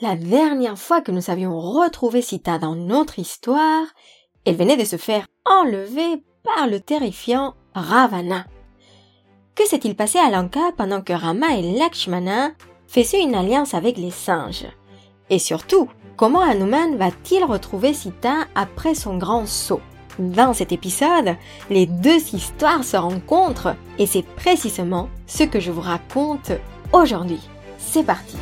La dernière fois que nous avions retrouvé Sita dans notre histoire, elle venait de se faire enlever par le terrifiant Ravana. Que s'est-il passé à Lanka pendant que Rama et Lakshmana faisaient une alliance avec les singes? Et surtout, comment Hanuman va-t-il retrouver Sita après son grand saut? Dans cet épisode, les deux histoires se rencontrent et c'est précisément ce que je vous raconte aujourd'hui. C'est parti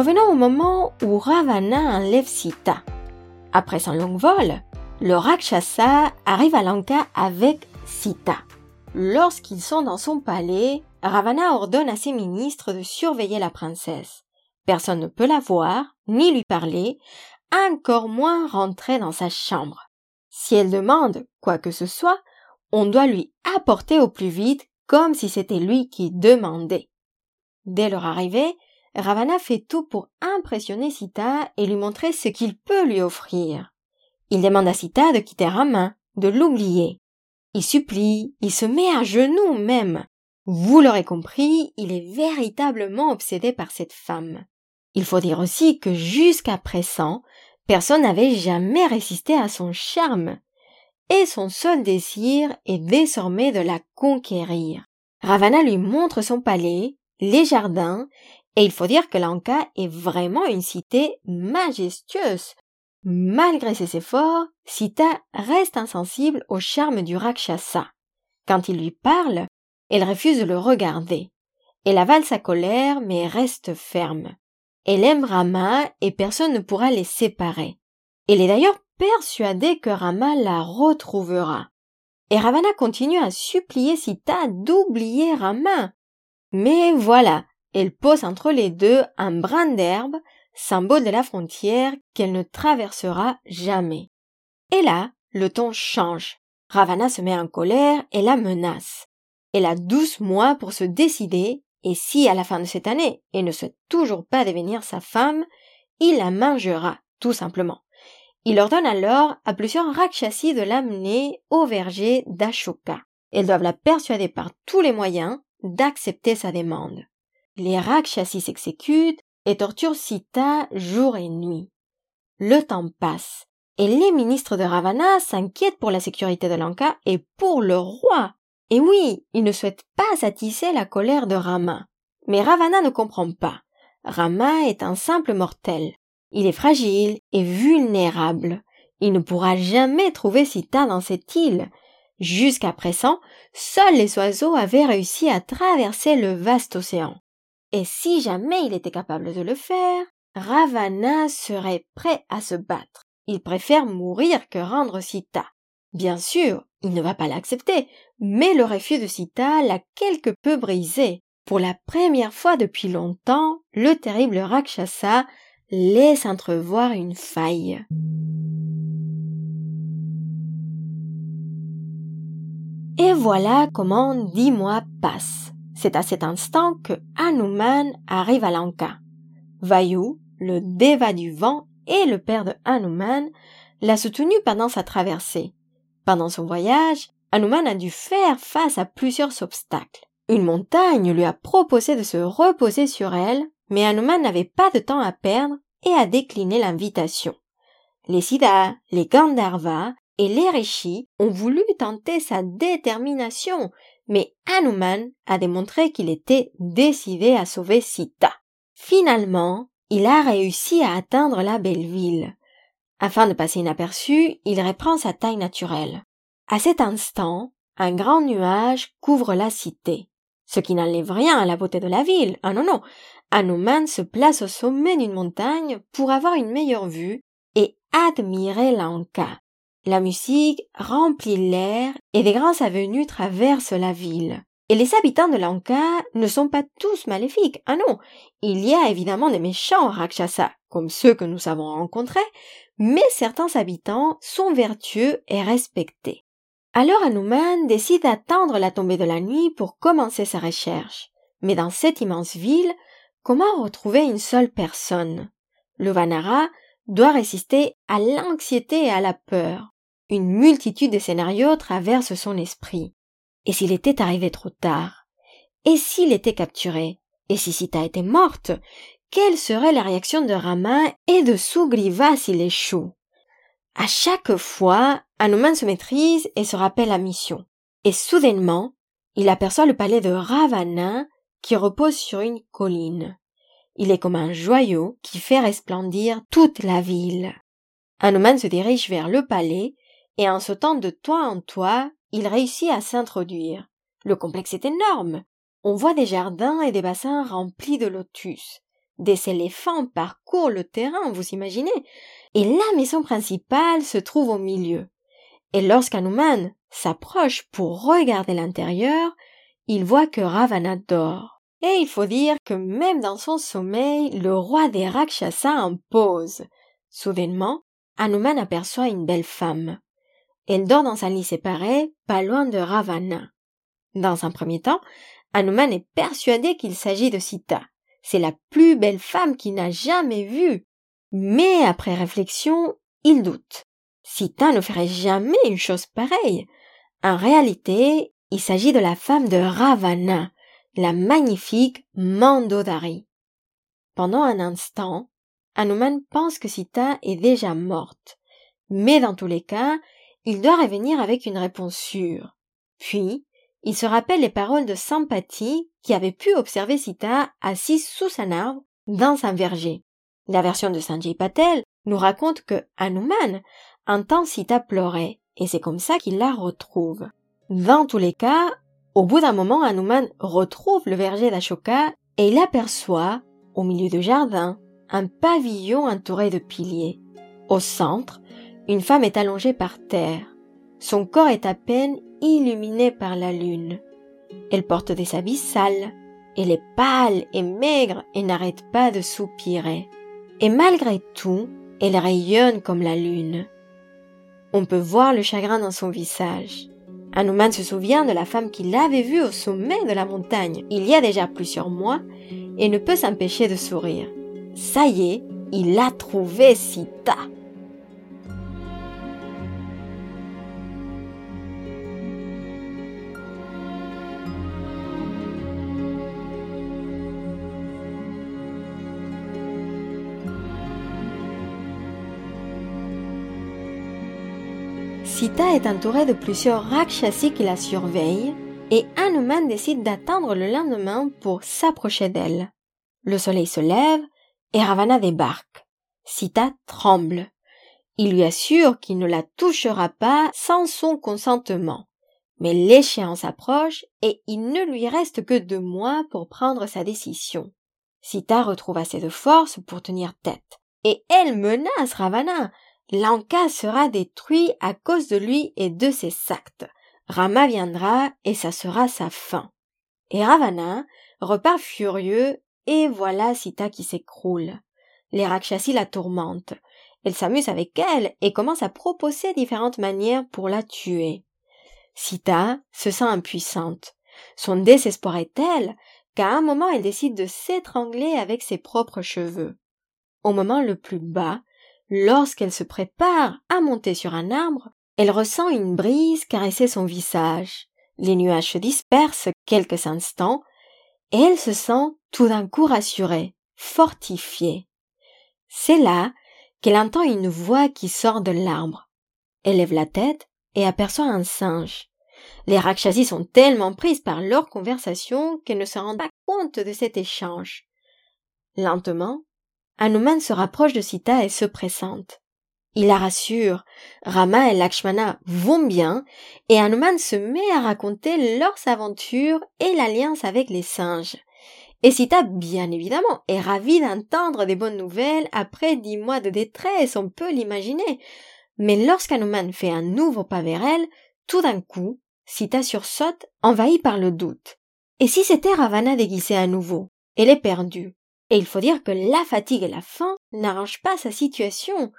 Revenons au moment où Ravana enlève Sita. Après son long vol, le Rakshasa arrive à Lanka avec Sita. Lorsqu'ils sont dans son palais, Ravana ordonne à ses ministres de surveiller la princesse. Personne ne peut la voir, ni lui parler, encore moins rentrer dans sa chambre. Si elle demande quoi que ce soit, on doit lui apporter au plus vite comme si c'était lui qui demandait. Dès leur arrivée, Ravana fait tout pour impressionner Sita et lui montrer ce qu'il peut lui offrir. Il demande à Sita de quitter Rama, de l'oublier. Il supplie, il se met à genoux même. Vous l'aurez compris, il est véritablement obsédé par cette femme. Il faut dire aussi que jusqu'à présent, personne n'avait jamais résisté à son charme. Et son seul désir est désormais de la conquérir. Ravana lui montre son palais, les jardins et il faut dire que Lanka est vraiment une cité majestueuse. Malgré ses efforts, Sita reste insensible au charme du Rakshasa. Quand il lui parle, elle refuse de le regarder. Elle avale sa colère mais reste ferme. Elle aime Rama et personne ne pourra les séparer. Elle est d'ailleurs persuadée que Rama la retrouvera. Et Ravana continue à supplier Sita d'oublier Rama. Mais voilà, elle pose entre les deux un brin d'herbe, symbole de la frontière qu'elle ne traversera jamais. Et là, le ton change. Ravana se met en colère et la menace. Elle a douze mois pour se décider, et si à la fin de cette année elle ne souhaite toujours pas devenir sa femme, il la mangera, tout simplement. Il ordonne alors à plusieurs Rakshasi de l'amener au verger d'Ashoka. Elles doivent la persuader par tous les moyens d'accepter sa demande. Les Rakshasi s'exécutent et torturent Sita jour et nuit. Le temps passe, et les ministres de Ravana s'inquiètent pour la sécurité de Lanka et pour le roi. Et oui, ils ne souhaitent pas attiser la colère de Rama. Mais Ravana ne comprend pas. Rama est un simple mortel. Il est fragile et vulnérable. Il ne pourra jamais trouver Sita dans cette île. Jusqu'à présent, seuls les oiseaux avaient réussi à traverser le vaste océan. Et si jamais il était capable de le faire, Ravana serait prêt à se battre. Il préfère mourir que rendre Sita. Bien sûr, il ne va pas l'accepter, mais le refus de Sita l'a quelque peu brisé. Pour la première fois depuis longtemps, le terrible Rakshasa laisse entrevoir une faille. Et voilà comment dix mois passent. C'est à cet instant que Hanuman arrive à Lanka. Vayu, le déva du vent et le père de Hanuman, l'a soutenu pendant sa traversée. Pendant son voyage, Hanuman a dû faire face à plusieurs obstacles. Une montagne lui a proposé de se reposer sur elle, mais Hanuman n'avait pas de temps à perdre et a décliné l'invitation. Les Siddhas, les Gandharvas et les Rishis ont voulu tenter sa détermination, mais Hanuman a démontré qu'il était décidé à sauver Sita. Finalement, il a réussi à atteindre la belle ville. Afin de passer inaperçu, il reprend sa taille naturelle. À cet instant, un grand nuage couvre la cité. Ce qui n'enlève rien à la beauté de la ville. Ah non, non. Hanuman se place au sommet d'une montagne pour avoir une meilleure vue et admirer Lanka. La musique remplit l'air et des grandes avenues traversent la ville. Et les habitants de Lanka ne sont pas tous maléfiques. Ah non, il y a évidemment des méchants Rakshasa, comme ceux que nous avons rencontrés, mais certains habitants sont vertueux et respectés. Alors Hanuman décide d'attendre la tombée de la nuit pour commencer sa recherche. Mais dans cette immense ville, Comment retrouver une seule personne? Le Vanara doit résister à l'anxiété et à la peur. Une multitude de scénarios traversent son esprit. Et s'il était arrivé trop tard? Et s'il était capturé? Et si Sita était morte? Quelle serait la réaction de Rama et de Sugriva s'il échoue? À chaque fois, Hanuman se maîtrise et se rappelle la mission. Et soudainement, il aperçoit le palais de Ravana qui repose sur une colline. Il est comme un joyau qui fait resplendir toute la ville. Hanuman se dirige vers le palais et en sautant de toit en toit, il réussit à s'introduire. Le complexe est énorme. On voit des jardins et des bassins remplis de lotus. Des éléphants parcourent le terrain, vous imaginez, et la maison principale se trouve au milieu. Et lorsqu'Hanuman s'approche pour regarder l'intérieur, il voit que Ravana dort. Et il faut dire que même dans son sommeil, le roi des Rakshasa impose. Soudainement, Hanuman aperçoit une belle femme. Elle dort dans un lit séparé, pas loin de Ravana. Dans un premier temps, Hanuman est persuadé qu'il s'agit de Sita. C'est la plus belle femme qu'il n'a jamais vue. Mais après réflexion, il doute. Sita ne ferait jamais une chose pareille. En réalité, il s'agit de la femme de Ravana, la magnifique Mandodari. Pendant un instant, Hanuman pense que Sita est déjà morte. Mais dans tous les cas, il doit revenir avec une réponse sûre. Puis, il se rappelle les paroles de Sampati qui avait pu observer Sita assise sous un arbre dans un verger. La version de Sanjay Patel nous raconte que Hanuman entend Sita pleurer et c'est comme ça qu'il la retrouve. Dans tous les cas, au bout d'un moment, Hanuman retrouve le verger d'Ashoka et il aperçoit, au milieu du jardin, un pavillon entouré de piliers. Au centre, une femme est allongée par terre. Son corps est à peine illuminé par la lune. Elle porte des habits sales. Elle est pâle et maigre et n'arrête pas de soupirer. Et malgré tout, elle rayonne comme la lune. On peut voir le chagrin dans son visage. Hanuman se souvient de la femme qu'il avait vue au sommet de la montagne il y a déjà plusieurs mois et ne peut s'empêcher de sourire. Ça y est, il a trouvé Sita. Sita est entourée de plusieurs Rakshasi qui la surveillent et Hanuman décide d'attendre le lendemain pour s'approcher d'elle. Le soleil se lève et Ravana débarque. Sita tremble. Il lui assure qu'il ne la touchera pas sans son consentement. Mais l'échéance approche et il ne lui reste que deux mois pour prendre sa décision. Sita retrouve assez de force pour tenir tête. Et elle menace Ravana Lanka sera détruit à cause de lui et de ses actes. Rama viendra et ça sera sa fin. Et Ravana repart furieux et voilà Sita qui s'écroule. Les Rakshasi la tourmentent. Elle s'amuse avec elle et commence à proposer différentes manières pour la tuer. Sita se sent impuissante. Son désespoir est tel qu'à un moment elle décide de s'étrangler avec ses propres cheveux. Au moment le plus bas, Lorsqu'elle se prépare à monter sur un arbre, elle ressent une brise caresser son visage. Les nuages se dispersent quelques instants et elle se sent tout d'un coup rassurée, fortifiée. C'est là qu'elle entend une voix qui sort de l'arbre. Elle lève la tête et aperçoit un singe. Les Rakshasi sont tellement prises par leur conversation qu'elles ne se rendent pas compte de cet échange. Lentement, Hanuman se rapproche de Sita et se pressente. Il la rassure. Rama et Lakshmana vont bien et Hanuman se met à raconter leurs aventures et l'alliance avec les singes. Et Sita, bien évidemment, est ravie d'entendre des bonnes nouvelles après dix mois de détresse, on peut l'imaginer. Mais lorsqu'Hanuman fait un nouveau pas vers elle, tout d'un coup, Sita sursaute, envahie par le doute. Et si c'était Ravana déguisé à nouveau? Elle est perdue. Et il faut dire que la fatigue et la faim n'arrangent pas sa situation.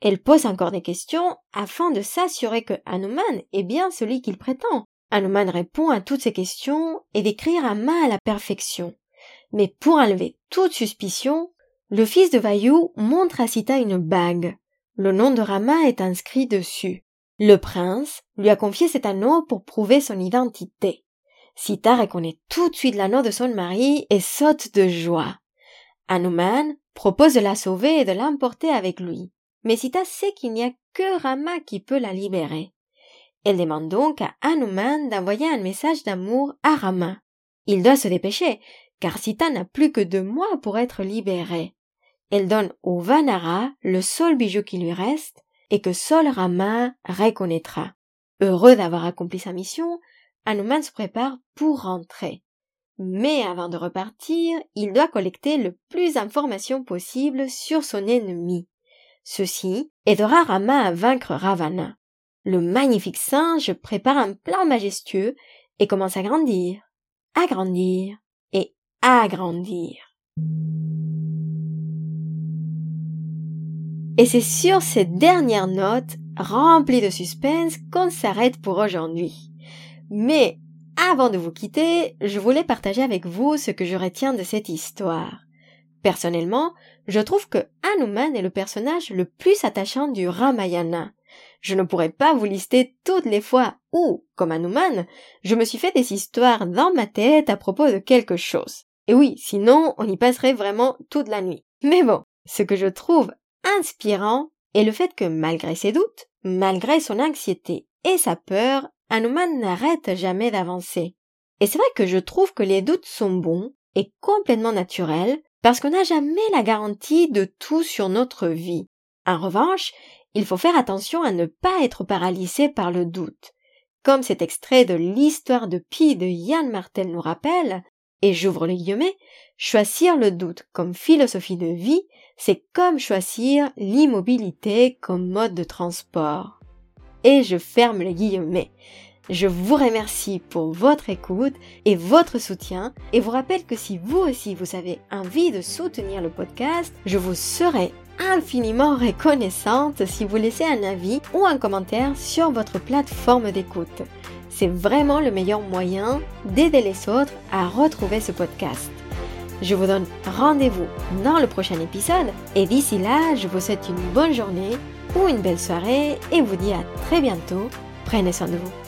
Elle pose encore des questions afin de s'assurer que Hanuman est bien celui qu'il prétend. Hanuman répond à toutes ces questions et décrire à main à la perfection. Mais pour enlever toute suspicion, le fils de Vaillou montre à Sita une bague. Le nom de Rama est inscrit dessus. Le prince lui a confié cet anneau pour prouver son identité. Sita reconnaît tout de suite l'anneau de son mari et saute de joie. Hanuman propose de la sauver et de l'emporter avec lui. Mais Sita sait qu'il n'y a que Rama qui peut la libérer. Elle demande donc à Hanuman d'envoyer un message d'amour à Rama. Il doit se dépêcher, car Sita n'a plus que deux mois pour être libérée. Elle donne au Vanara le seul bijou qui lui reste et que seul Rama reconnaîtra. Heureux d'avoir accompli sa mission, Hanuman se prépare pour rentrer. Mais avant de repartir, il doit collecter le plus d'informations possible sur son ennemi. Ceci aidera Rama à vaincre Ravana. Le magnifique singe prépare un plan majestueux et commence à grandir, à grandir et à grandir. Et c'est sur cette dernière note, remplie de suspense, qu'on s'arrête pour aujourd'hui. Mais avant de vous quitter, je voulais partager avec vous ce que je retiens de cette histoire. Personnellement, je trouve que Hanuman est le personnage le plus attachant du Ramayana. Je ne pourrais pas vous lister toutes les fois où, comme Hanuman, je me suis fait des histoires dans ma tête à propos de quelque chose. Et oui, sinon on y passerait vraiment toute la nuit. Mais bon, ce que je trouve inspirant est le fait que malgré ses doutes, malgré son anxiété et sa peur, Hanuman n'arrête jamais d'avancer. Et c'est vrai que je trouve que les doutes sont bons et complètement naturels parce qu'on n'a jamais la garantie de tout sur notre vie. En revanche, il faut faire attention à ne pas être paralysé par le doute. Comme cet extrait de l'histoire de Pi de Yann Martel nous rappelle, et j'ouvre les guillemets, choisir le doute comme philosophie de vie, c'est comme choisir l'immobilité comme mode de transport. Et je ferme les guillemets. Je vous remercie pour votre écoute et votre soutien et vous rappelle que si vous aussi vous avez envie de soutenir le podcast, je vous serai infiniment reconnaissante si vous laissez un avis ou un commentaire sur votre plateforme d'écoute. C'est vraiment le meilleur moyen d'aider les autres à retrouver ce podcast. Je vous donne rendez-vous dans le prochain épisode et d'ici là, je vous souhaite une bonne journée ou une belle soirée et vous dis à très bientôt. Prenez soin de vous.